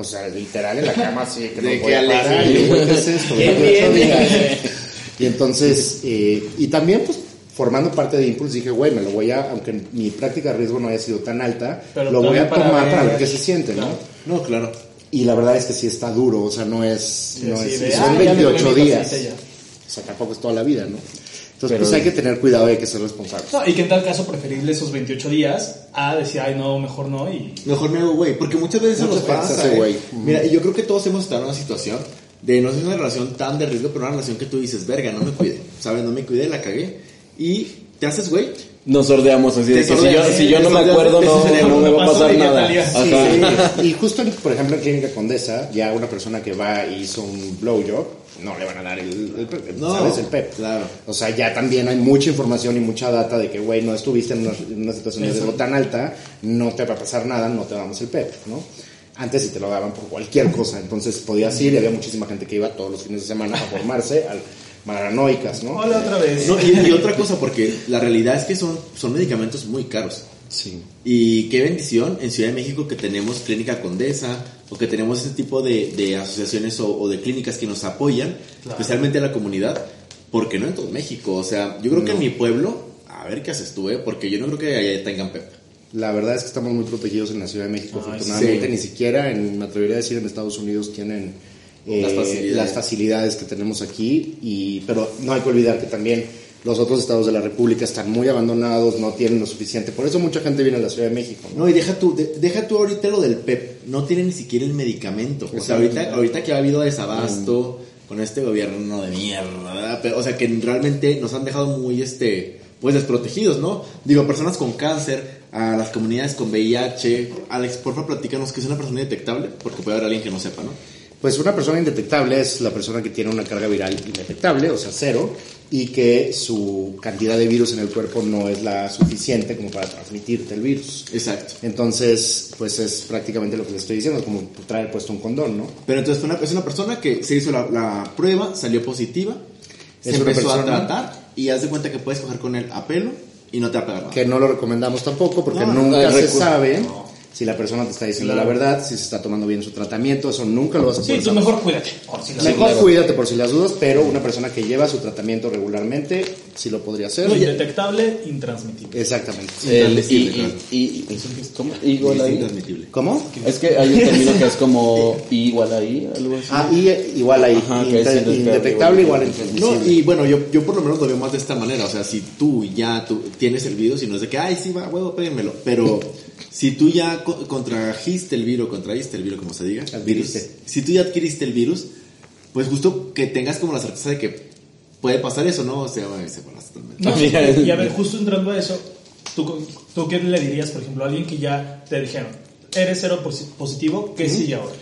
O sea, literal en la cama, así que De no que podía parar. Y yo, güey, ¿qué es (laughs) esto? Qué 28 bien. días. (laughs) Y entonces, eh, y también pues formando parte de Impulse dije, güey, me lo voy a, aunque mi práctica de riesgo no haya sido tan alta, Pero lo voy a para tomar ver- para ver qué se siente, ¿no? No, claro. Y la verdad es que sí está duro, o sea, no es, no Sí, es, de, ah, son tomé 28 mi días. O sea, tampoco es toda la vida, ¿no? Entonces, Pero- pues hay que tener cuidado y hay que ser responsables. No, y que en tal caso preferible esos 28 días a decir, ay, no, mejor no. Y Mejor me hago güey, porque muchas veces Muchas nos pasa. ¿eh? güey. Mira, y yo creo que todos hemos estado en una situación de no es una relación tan de riesgo, pero una relación que tú dices, verga, no me cuide, ¿sabes? No me cuide, la cagué. Y te haces güey. Nos sordeamos así de que si yo, sordeas, si yo no me acuerdo, no, no me va a pasar nada. Ajá. Sí, (laughs) y justo, en- por ejemplo, en Clínica Condesa, ya una persona que va y hizo un blowjob, no le van a dar el, el, PEP, No, ¿sabes? El PEP. claro. O sea, ya también hay mucha información y mucha data de que, güey, no estuviste en una, en una situación de riesgo tan alta, no te va a pasar nada, no te damos el PEP, ¿no? Antes sí te lo daban por cualquier cosa, entonces podías ir y había muchísima gente que iba todos los fines de semana a formarse al paranoicas, ¿no? hola otra vez. No, y, y otra cosa, porque la realidad es que son, son medicamentos muy caros. Sí. Y qué bendición en Ciudad de México que tenemos Clínica Condesa o que tenemos ese tipo de, de asociaciones o, o de clínicas que nos apoyan, Claro. especialmente a la comunidad, porque no en todo México. O sea, yo creo que en mi pueblo, a ver qué haces tú, ¿eh? porque yo no creo que allá tengan PEP. La verdad es que estamos muy protegidos en la Ciudad de México, Ay, afortunadamente. sí. Ni siquiera, en, me atrevería a decir, en Estados Unidos tienen eh, Las facilidades. las facilidades que tenemos aquí. Y, pero no hay que olvidar que también los otros estados de la República están muy abandonados, no tienen lo suficiente. Por eso mucha gente viene a la Ciudad de México. ¿no? No, y deja tú, de- deja tú ahorita lo del PEP, no tiene ni siquiera el medicamento. O sea, ahorita, ahorita que ha habido desabasto con este gobierno de mierda, o sea, que realmente nos han dejado muy, este, pues desprotegidos, ¿no? Digo, personas con cáncer, a las comunidades con VIH. Alex, porfa, platícanos que es una persona indetectable, porque puede haber alguien que no sepa, ¿no? Pues una persona indetectable es la persona que tiene una carga viral indetectable, o sea, cero, y que su cantidad de virus en el cuerpo no es la suficiente como para transmitirte el virus. Exacto. Entonces, pues es prácticamente lo que le estoy diciendo, es como traer puesto un condón, ¿no? Pero entonces una, es una persona que se hizo la, la prueba, salió positiva, se Es empezó a tratar y haz de cuenta que puedes coger con él a pelo y no te va a pegar nada. Que no lo recomendamos tampoco porque No, nunca no, se sabe si la persona te está diciendo Claro. la verdad, si se está tomando bien su tratamiento, eso nunca lo vas a Sí, poder tú saber. mejor cuídate. por si la Mejor cuídate por si las dudas, pero una persona que lleva su tratamiento regularmente sí lo podría hacer. Indetectable, intransmitible. Exactamente. El, y, y, y, y- ¿cómo? Igual Es ahí. intransmitible. ¿Cómo? Es que hay un término que es como (laughs) I igual ahí, algo así. Ah, y igual ahí, Ajá, que es inte- indetectable, igual intransmisible. No, y bueno, yo, yo por lo menos lo veo más de esta manera. O sea, si tú ya tú tienes el virus y no es de que, ay, sí, va, huevo, péguenmelo. Pero (laughs) si tú ya co- contrajiste el virus, contraíste el virus, como se diga. Adquiriste. virus, si tú ya adquiriste el virus, pues justo que tengas como la certeza de que puede pasar eso, ¿no? O sea, bueno, se pasa totalmente. No, Mira, y a ver, justo entrando a eso, ¿tú, ¿tú qué le dirías, por ejemplo, a alguien que ya te dijeron, eres cero posi- positivo, ¿qué sigue ahora?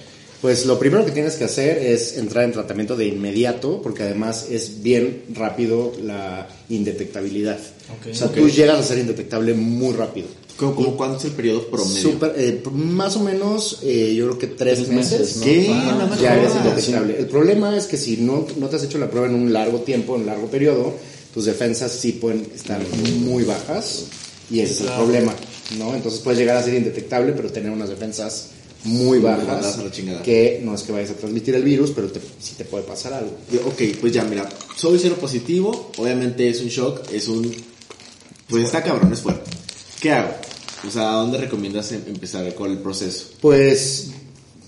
Pues lo primero que tienes que hacer es entrar en tratamiento de inmediato, porque además es bien rápido la indetectabilidad. Ok. O sea, tú llegas a ser indetectable muy rápido. ¿Cómo, cómo cuánto es el periodo promedio? Súper, eh, más o menos, eh, yo creo que tres, Tres meses, meses, ¿no? ¿Qué? Ah, No ya eres indetectable. El problema es que si no, no te has hecho la prueba en un largo tiempo, en un largo periodo, tus defensas sí pueden estar muy bajas y ese es el Claro. problema, ¿no? Entonces puedes llegar a ser indetectable, pero tener unas defensas muy bajas, mandas a la chingada. que no es que vayas a transmitir el virus, pero te, sí te puede pasar algo. Yo, Ok, pues ya, mira, soy cero positivo, obviamente es un shock, es un... Pues está cabrón, es fuerte. ¿Qué hago? O sea, ¿a dónde recomiendas em- empezar con el proceso? Pues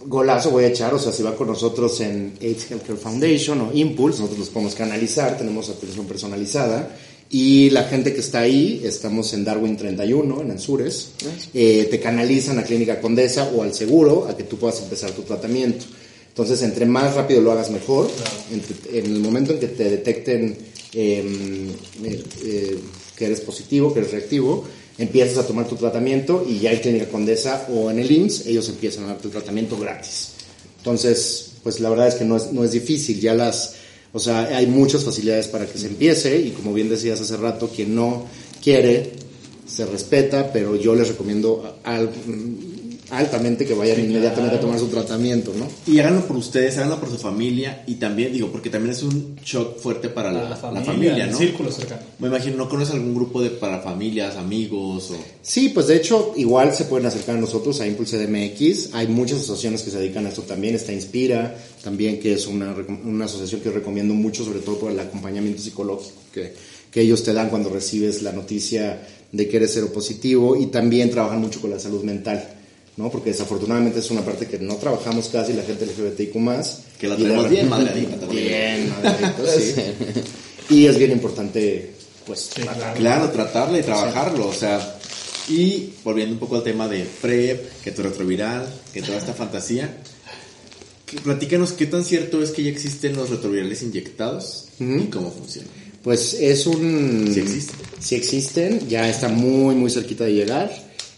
golazo voy a echar, o sea, si va con nosotros en AIDS Healthcare Foundation o Impulse, nosotros los podemos canalizar, tenemos atención personalizada. Y la gente que está ahí, estamos en Darwin 31, en Anzures, eh, te canalizan a Clínica Condesa o al seguro a que tú puedas empezar tu tratamiento. Entonces, entre más rápido lo hagas mejor, Entre- en el momento en que te detecten eh, eh, eh, que eres positivo, que eres reactivo, empiezas a tomar tu tratamiento y ya en Clínica Condesa o en el IMSS, ellos empiezan a darte el tratamiento gratis. Entonces, pues la verdad es que no es, no es difícil, ya las, o sea, hay muchas facilidades para que se empiece y como bien decías hace rato, quien no quiere se respeta, pero yo les recomiendo al- altamente que vayan inmediatamente a tomar su tratamiento, ¿no? Y háganlo por ustedes, háganlo por su familia y también, digo, porque también es un shock fuerte para la, A la familia, familia, el ¿no? círculo cercano. Me imagino, ¿no conoces algún grupo de para familias, amigos o...? Sí, pues de hecho, igual se pueden acercar a nosotros, a Impulse DMX. Hay muchas asociaciones que se dedican a esto también. Está Inspira, también, que es una, recom- una asociación que recomiendo mucho, sobre todo por el acompañamiento psicológico que, que ellos te dan cuando recibes la noticia de que eres seropositivo. Y también trabajan mucho con la salud mental, ¿no? Porque desafortunadamente es una parte que no trabajamos casi la gente LGBTIQ más. Que la tenemos bien repente- madreadita (laughs) también. Bien (laughs) madreadita, sí. Y es bien importante, pues, Sí, tratar. claro. Claro, tratarlo y trabajarlo, o sea... Y volviendo un poco al tema de PrEP, que tu retroviral, que toda esta fantasía... Platícanos qué tan cierto es que ya existen los retrovirales inyectados y cómo funcionan. Pues es un... Sí existen. Sí existen, ya está muy, muy cerquita de llegar,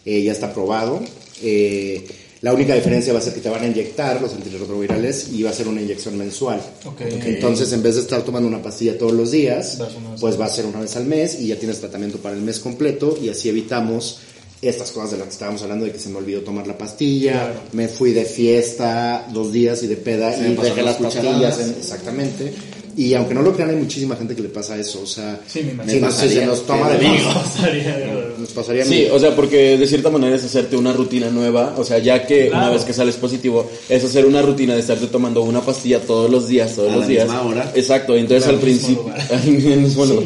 eh, ya está probado. Eh, la única diferencia va a ser que te van a inyectar los antirretrovirales y va a ser una inyección mensual. Ok. Entonces, en vez de estar tomando una pastilla todos los días, pues va a ser una vez al mes y ya tienes tratamiento para el mes completo y así evitamos estas cosas de las que estábamos hablando de que se me olvidó tomar la pastilla, Claro. me fui de fiesta dos días y de peda Se y dejé las las pastillas, en- exactamente. Y aunque no lo crean, hay muchísima gente que le pasa eso, o sea, Sí, me si imagino. nos, se nos toma de Digo, más, estaría- nos pasaría. Sí, o sea, porque de cierta manera es hacerte una rutina nueva, o sea, ya que Claro. una vez que sales positivo, es hacer una rutina de estarte tomando una pastilla todos los días, todos A los la días. misma hora. Exacto, entonces Al principio... lugar. (laughs) en el mismo lugar.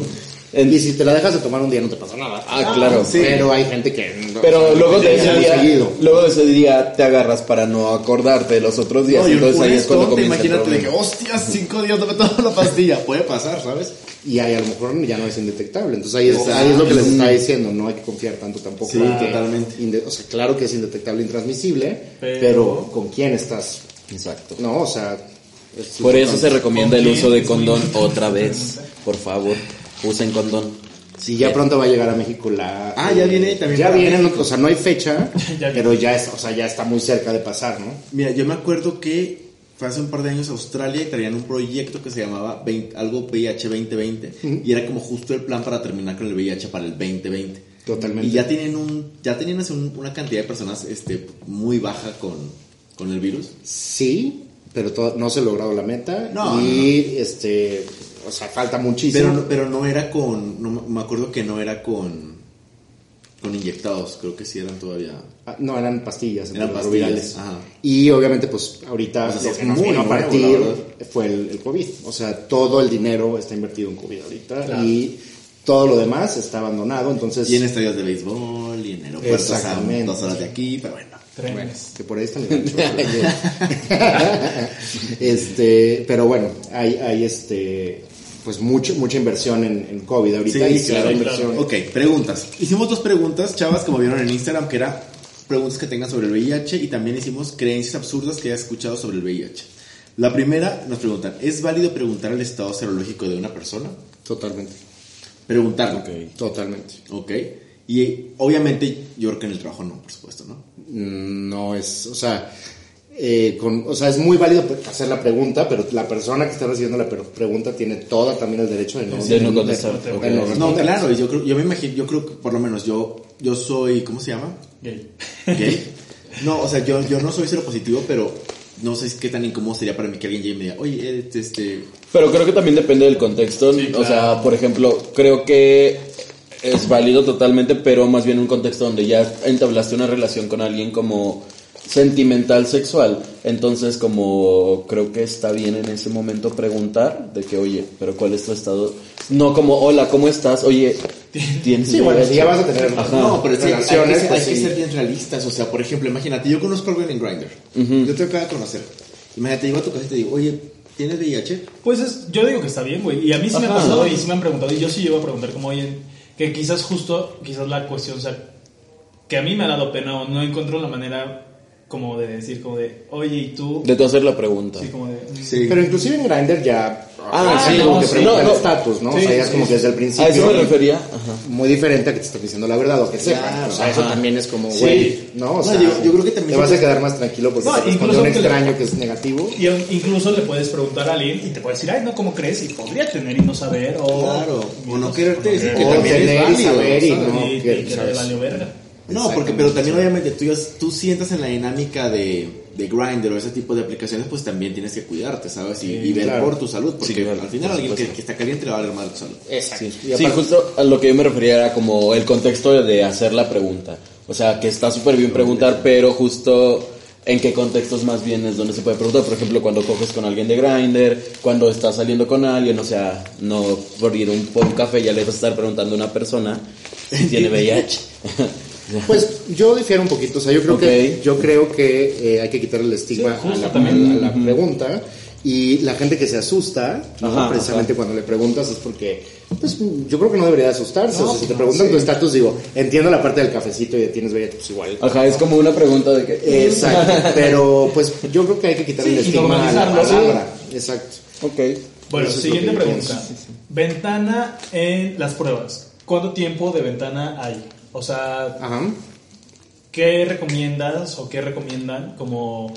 En- Y si te la dejas de tomar un día no te pasa nada. Ah, claro. sí. Pero hay gente que... no- Pero luego de ese día, seguido. luego de ese día te agarras para no acordarte de los otros días, No, entonces ahí es cuando comienza imagínate de que, hostias, cinco días no me tomo la pastilla. Puede pasar, ¿sabes? Y ahí a lo mejor ya no es indetectable. Entonces ahí es, ahí es lo que les está diciendo. No hay que confiar tanto tampoco. Sí, que totalmente. o sea, claro que es indetectable intransmisible, Pero- pero, ¿con quién estás? Exacto. No, o sea... es Por eso se recomienda el ¿Con uso de condón otra vez. Por favor, usen condón. Sí, ya pronto va a llegar a México la... Ah, ya viene también Ya viene, México. o sea, no hay fecha, (laughs) Ya pero ya, es, o sea, ya está muy cerca de pasar, ¿no? Mira, yo me acuerdo que fue hace un par de años a Australia y traían un proyecto que se llamaba 20 algo VIH 2020 y era como justo el plan para terminar con el VIH para el 2020. Totalmente. Y ya tienen un ya tenían un- una cantidad de personas este muy baja con, con el virus. Sí, pero no se ha logrado la meta. No, y este, o sea, falta muchísimo. Pero, no- pero no era con no, me acuerdo que no era con con inyectados, creo que sí eran todavía. Ah, No, eran pastillas, Eran pastillas, ajá. Y obviamente, pues ahorita O sea, sí lo es que nos muy vino a partir fue el, el COVID. O sea, todo el dinero está invertido en COVID ahorita y todo lo demás está abandonado. Entonces, Y en estadios de béisbol y en aeropuertos a Exactamente. dos horas de aquí, pero bueno. Trenes. que por ahí está (laughs) este, pero bueno, hay, hay este, pues mucho, mucha inversión en, en COVID ahorita. Sí, y claro, inversión. Ok, preguntas. Hicimos dos preguntas, chavas, como vieron en Instagram, que era preguntas que tengan sobre el VIH y también hicimos creencias absurdas que hayas escuchado sobre el VIH. La primera nos preguntan, ¿es válido preguntar el estado serológico de una persona? Totalmente, Preguntarlo. totalmente. Ok. Y obviamente yo creo que en el trabajo no, por supuesto, ¿no? Mm, No es, o sea, eh, con, o sea, es muy válido hacer la pregunta, pero la persona que está recibiendo la pregunta tiene toda también el derecho de no, De no contestar, de- de ok. no claro, yo creo, yo me imagino, yo creo que por lo menos yo, yo soy, ¿cómo se llama? Gay. ¿Gay? (laughs) No, o sea, yo, yo no soy positivo, pero no sé qué tan incómodo sería para mí que alguien llegue y me diga, oye, este, este, Pero creo que también depende del contexto. Sí, O sea, por ejemplo, creo que es válido totalmente, pero más bien un contexto donde ya entablaste una relación con alguien como sentimental sexual. Entonces, como creo que está bien en ese momento preguntar de que, oye, pero ¿cuál es tu estado? No como, hola, ¿cómo estás? Oye, (laughs) ¿tienes Sí, bueno, si ya vas a tener Ajá. No, pero es que hay, relaciones, que pues hay que sí. ser bien realistas. O sea, por ejemplo, imagínate, yo conozco a alguien en Grindr. Yo te acabo de conocer. Imagínate, llego a tu casa y te digo, oye, ¿tienes VIH? Pues es, yo digo que está bien, güey. Y a mí sí me ha pasado y sí me han preguntado. Y yo sí llego a preguntar como, oye, que quizás justo, quizás la cuestión sea que a mí me ha dado pena o no encuentro la manera como de decir, como de, oye, ¿y tú? De tú hacer la pregunta. Sí, como de... mm, Sí. Pero inclusive en Grindr ya Ah, hay sí, como no, que sí. pregunta No, estatus, ¿no? Sí, o sea, ya es como sí. que desde el principio A eso me refería. Ajá. muy diferente a que te están diciendo la verdad o que sepan. Claro, o sea, eso ajá. también es como, Sí. güey, ¿no? O No, sea, yo- yo creo que también te vas a quedar más tranquilo porque No, te responde incluso un que le- extraño que es negativo. Y incluso le puedes preguntar a alguien y te puede decir, ay, no, ¿cómo crees? Y podría tener y no saber, o... Claro, o no quererte o querer, tener y saber y no, y, que- y que le ¿sabes? valió verga. No, porque pero también obviamente tú, ya- tú sientas en la dinámica de, de Grindr o ese tipo de aplicaciones, pues también tienes que cuidarte, ¿sabes? Y, y ver claro. por tu salud, porque Sí, claro, al final por alguien que, está caliente le va a dar mal tu salud. Exacto. Y Sí, justo a lo que yo me refería era como el contexto de hacer la pregunta. O sea, que está súper bien preguntar, pero justo en qué contextos más bien es donde se puede preguntar. Por ejemplo, cuando coges con alguien de Grindr, cuando estás saliendo con alguien, o sea, no por ir un, por un café ya le vas a estar preguntando a una persona si tiene (laughs) VIH. Pues yo difiero un poquito, o sea, yo creo que yo creo que eh, hay que quitarle el estigma Sí, justo a, la, también. a la pregunta y la gente que se asusta, ¿no? Ajá, precisamente cuando le preguntas es porque pues yo creo que no debería de asustarse, o sea, si te preguntan sí. tu estatus digo, entiendo la parte del cafecito y de tienes VIH, pues igual. Ajá, es como una pregunta de que... Exacto, (laughs) pero pues yo creo que hay que quitarle Sí, el estigma a la palabra. Exacto. Ok. Bueno, Eso siguiente pregunta. Ventana en las pruebas. ¿Cuánto tiempo de ventana hay? O sea, Ajá. ¿qué recomiendas o qué recomiendan como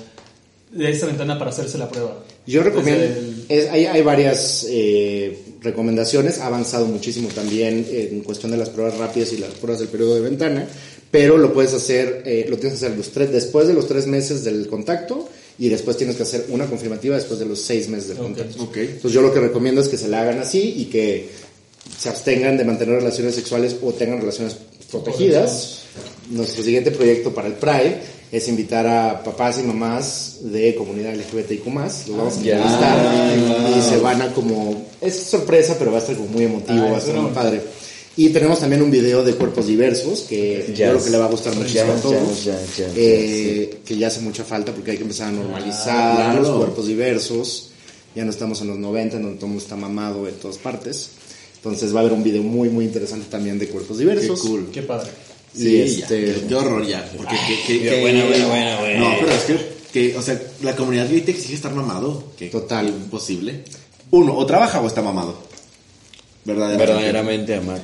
de esta ventana para hacerse la prueba? Yo recomiendo, Desde el- es- hay, hay varias eh, recomendaciones, ha avanzado muchísimo también en cuestión de las pruebas rápidas y las pruebas del periodo de ventana, pero lo puedes hacer, eh, lo tienes que hacer los tres, después de los tres meses del contacto y después tienes que hacer una confirmativa después de los seis meses del contacto. Ok. Entonces yo lo que recomiendo es que se la hagan así y que se abstengan de mantener relaciones sexuales o tengan relaciones protegidas. Nuestro siguiente proyecto para el Pride es invitar a papás y mamás de comunidad LGBTIQ+, los vamos a Ya. entrevistar y se van a como, es sorpresa pero va a estar como muy emotivo, Ah, va a estar muy padre. Y tenemos también un video de cuerpos diversos que Ya. yo creo que le va a gustar muchísimo Ya, a todos. Eh, que ya hace mucha falta porque hay que empezar a normalizar claro. los cuerpos diversos. Ya no estamos en los 90 en donde todo el mundo está mamado en todas partes. Entonces va a haber un video muy muy interesante también de cuerpos Qué diversos. cool. Qué padre. Y Sí, este- ya, qué, qué horror ya. Porque que, que, ya, que- buena, buena, buena, buena. No, pero es que, que, o sea, la comunidad gay te exige estar mamado. Que, Total. imposible. Uno, o trabaja o está mamado. Verdaderamente. Verdaderamente amar.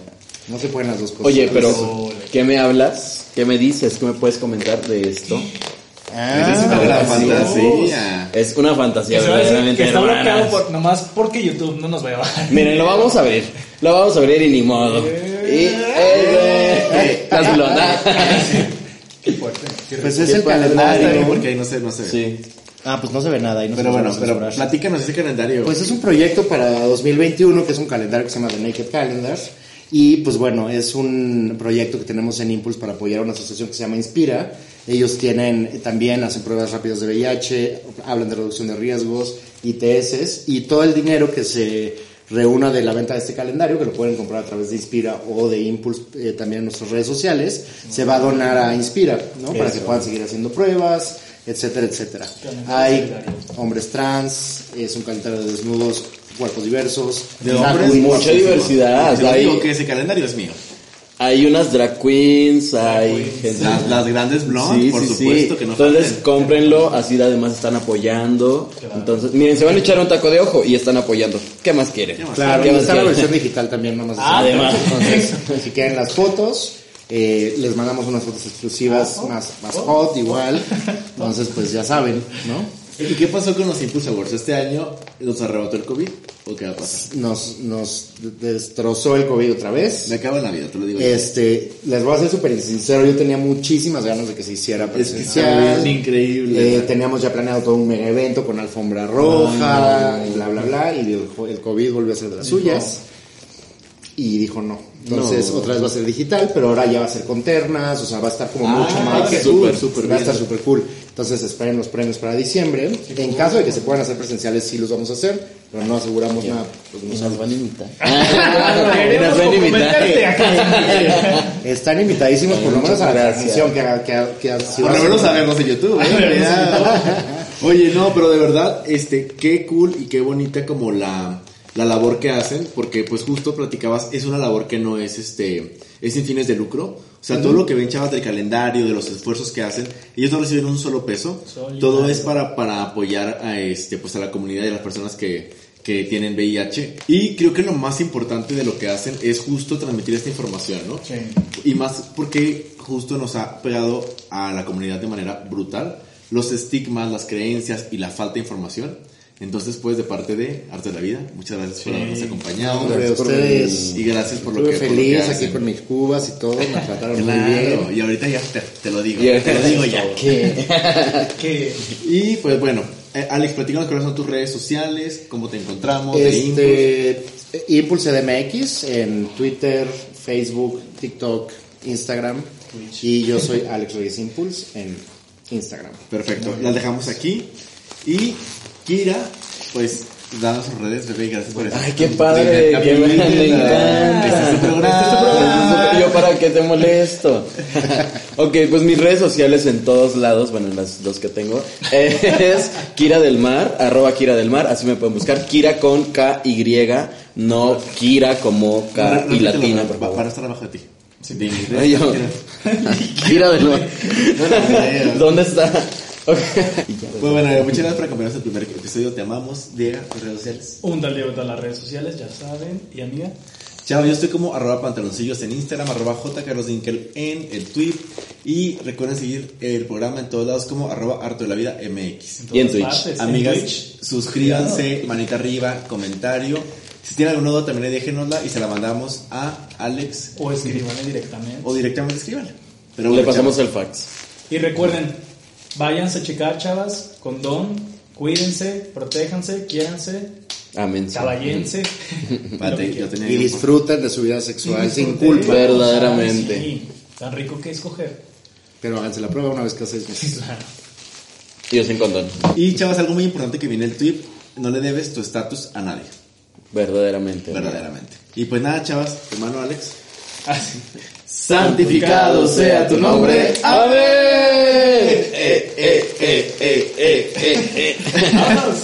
No se pueden las dos cosas. Oye, pero. ¿qué me hablas? ¿Qué me dices? ¿Qué me puedes comentar de esto? Ah, gran Así fantasía. Es una fantasía Que verdaderamente que está bloqueado por, nomás porque YouTube no nos va a bajar. Miren, lo vamos a abrir. Lo vamos a abrir y ni modo. Y eh. (laughs) Qué fuerte. Qué Pues Qué es el. Ah, calendario. porque ahí no se, no se ve. Sí. Ah, pues no se ve nada ahí no Pero se bueno, pero platícanos ese calendario. Pues es un proyecto para 2021 que es un calendario que se llama The Naked Calendar. Y pues bueno, es un proyecto que tenemos en Impulse para apoyar a una asociación que se llama Inspira. Ellos tienen también, hacen pruebas rápidas de VIH, hablan de reducción de riesgos, ITS y todo el dinero que se reúna de la venta de este calendario, que lo pueden comprar a través de Inspira o de Impulse eh, también en nuestras redes sociales, se va a donar a Inspira, ¿no? Para que puedan seguir haciendo pruebas, etcétera, etcétera. Hay hombres trans, es un calendario de desnudos, cuerpos diversos, De hombres, queens, mucha diversidad. Te lo Hay, digo que ese calendario es mío. hay unas drag queens, hay gente. Las, las grandes blondes, Sí, por sí, supuesto sí. que no Entonces falten. cómprenlo, así además están apoyando. Entonces, miren, se van a echar un taco de ojo y están apoyando. ¿Qué más quieren? ¿Qué más? Claro, ¿Qué y más está la versión digital también, nomás. Ah, así. además. Entonces, si quieren las fotos, eh, les mandamos unas fotos exclusivas más, más hot, igual. Entonces, pues ya saben, ¿no? ¿Y qué pasó con los Impulse Awards? ¿Este año nos arrebató el COVID? ¿O qué va a pasar? Nos, nos destrozó el COVID otra vez. Me acabo en la vida, te lo digo. Este, les voy a ser súper sincero, yo tenía muchísimas ganas de que se hiciera Es que presencial. increíble. Eh, teníamos ya planeado todo un mega evento con alfombra roja, y bla, bla, bla, y el, el COVID volvió a ser de las suyas. Y dijo no. Entonces, No. otra vez va a ser digital, pero ahora ya va a ser con ternas, o sea, va a estar como Ah, mucho más. qué súper, cool, súper Va a estar súper cool. Entonces, esperen los premios para diciembre. En caso de que se puedan hacer presenciales, sí los vamos a hacer, pero no aseguramos nada. Pues no Nos van a invitar. (laughs) Nos van a invitar. (laughs) Están invitadísimos por lo menos a la transmisión que, ha- que, ha- que ha sido Por lo menos a vernos en YouTube, ¿eh? (laughs) Oye, no, pero de verdad, este, qué cool y qué bonita como la, la labor que hacen, porque pues justo platicabas, es una labor que no es este, es sin fines de lucro. O sea, todo lo que ven chavas del calendario, de los esfuerzos que hacen, ellos no reciben un solo peso. Solidario. Todo es para, para apoyar a este, pues a la comunidad y a las personas que, que tienen VIH. Y creo que lo más importante de lo que hacen es justo transmitir esta información, ¿no? Sí. Y más porque justo nos ha pegado a la comunidad de manera brutal los estigmas, las creencias y la falta de información. Entonces, pues, de parte de Arte de la Vida, muchas gracias por habernos acompañado. Gracias por ustedes. Y gracias por lo que por lo feliz que aquí con mis cubas y todo, me trataron muy Claro, bien. y ahorita ya te, te lo digo, Y- te lo digo ya. ¿Qué? (laughs) Que Y pues bueno, eh, Alex, platícanos cuáles son tus redes sociales, cómo te encontramos, de Impulse. Este, Impulse DMX en Twitter, Facebook, TikTok, Instagram. Y yo soy Alex Reyes Impulse en Instagram. Perfecto, las dejamos aquí. Y Kira, pues, danos sus redes, bebé, gracias por eso. Ay, qué padre, que me, me Este es tu encanta. programa. Este es tu programa. Yo para qué te molesto. (laughs) ok, pues mis redes sociales en todos lados, bueno, en las dos que tengo, (laughs) es Kira del Mar, arroba Kira del Mar, así me pueden buscar. Kira con K-Y, no Kira como K y latina, por Para favor. estar abajo de ti. Yo- Kira. Del Mar. ¿Dónde está? Ok. (laughs) Pues bueno, muchas gracias por acompañarnos en el primer episodio. Te amamos. Diego, tus redes sociales. un tal Diego en todas las redes sociales, ya saben. Y amiga, Chao, yo estoy como arroba pantaloncillos en Instagram, arroba jcarlosdinkel en el tweet. Y recuerden seguir el programa en todos lados como arroba harto de la vida MX. Y en Twitch. partes, en Amigas, Twitch. suscríbanse, manita arriba, comentario. Si tienen alguna duda también déjenosla y se la mandamos a Alex O escríbanle directamente. o directamente escríbanle. Pero Le pasamos el fax. Y recuerden, váyanse a checar, chavas, condón, cuídense, protéjanse, quiéranse, Amén. caballense. (laughs) Y disfruten de su vida sexual sin culpa. Verdaderamente. Sí, tan rico que escoger. Pero háganse la prueba una vez cada seis meses. (laughs) Y yo sin condón. Y chavas, algo muy importante que viene el tweet, no le debes tu estatus a nadie, Verdaderamente. verdaderamente. Y pues nada, chavas, hermano Alex. Así. Santificado sea tu nombre. Amén. Eh, eh, eh, (laughs)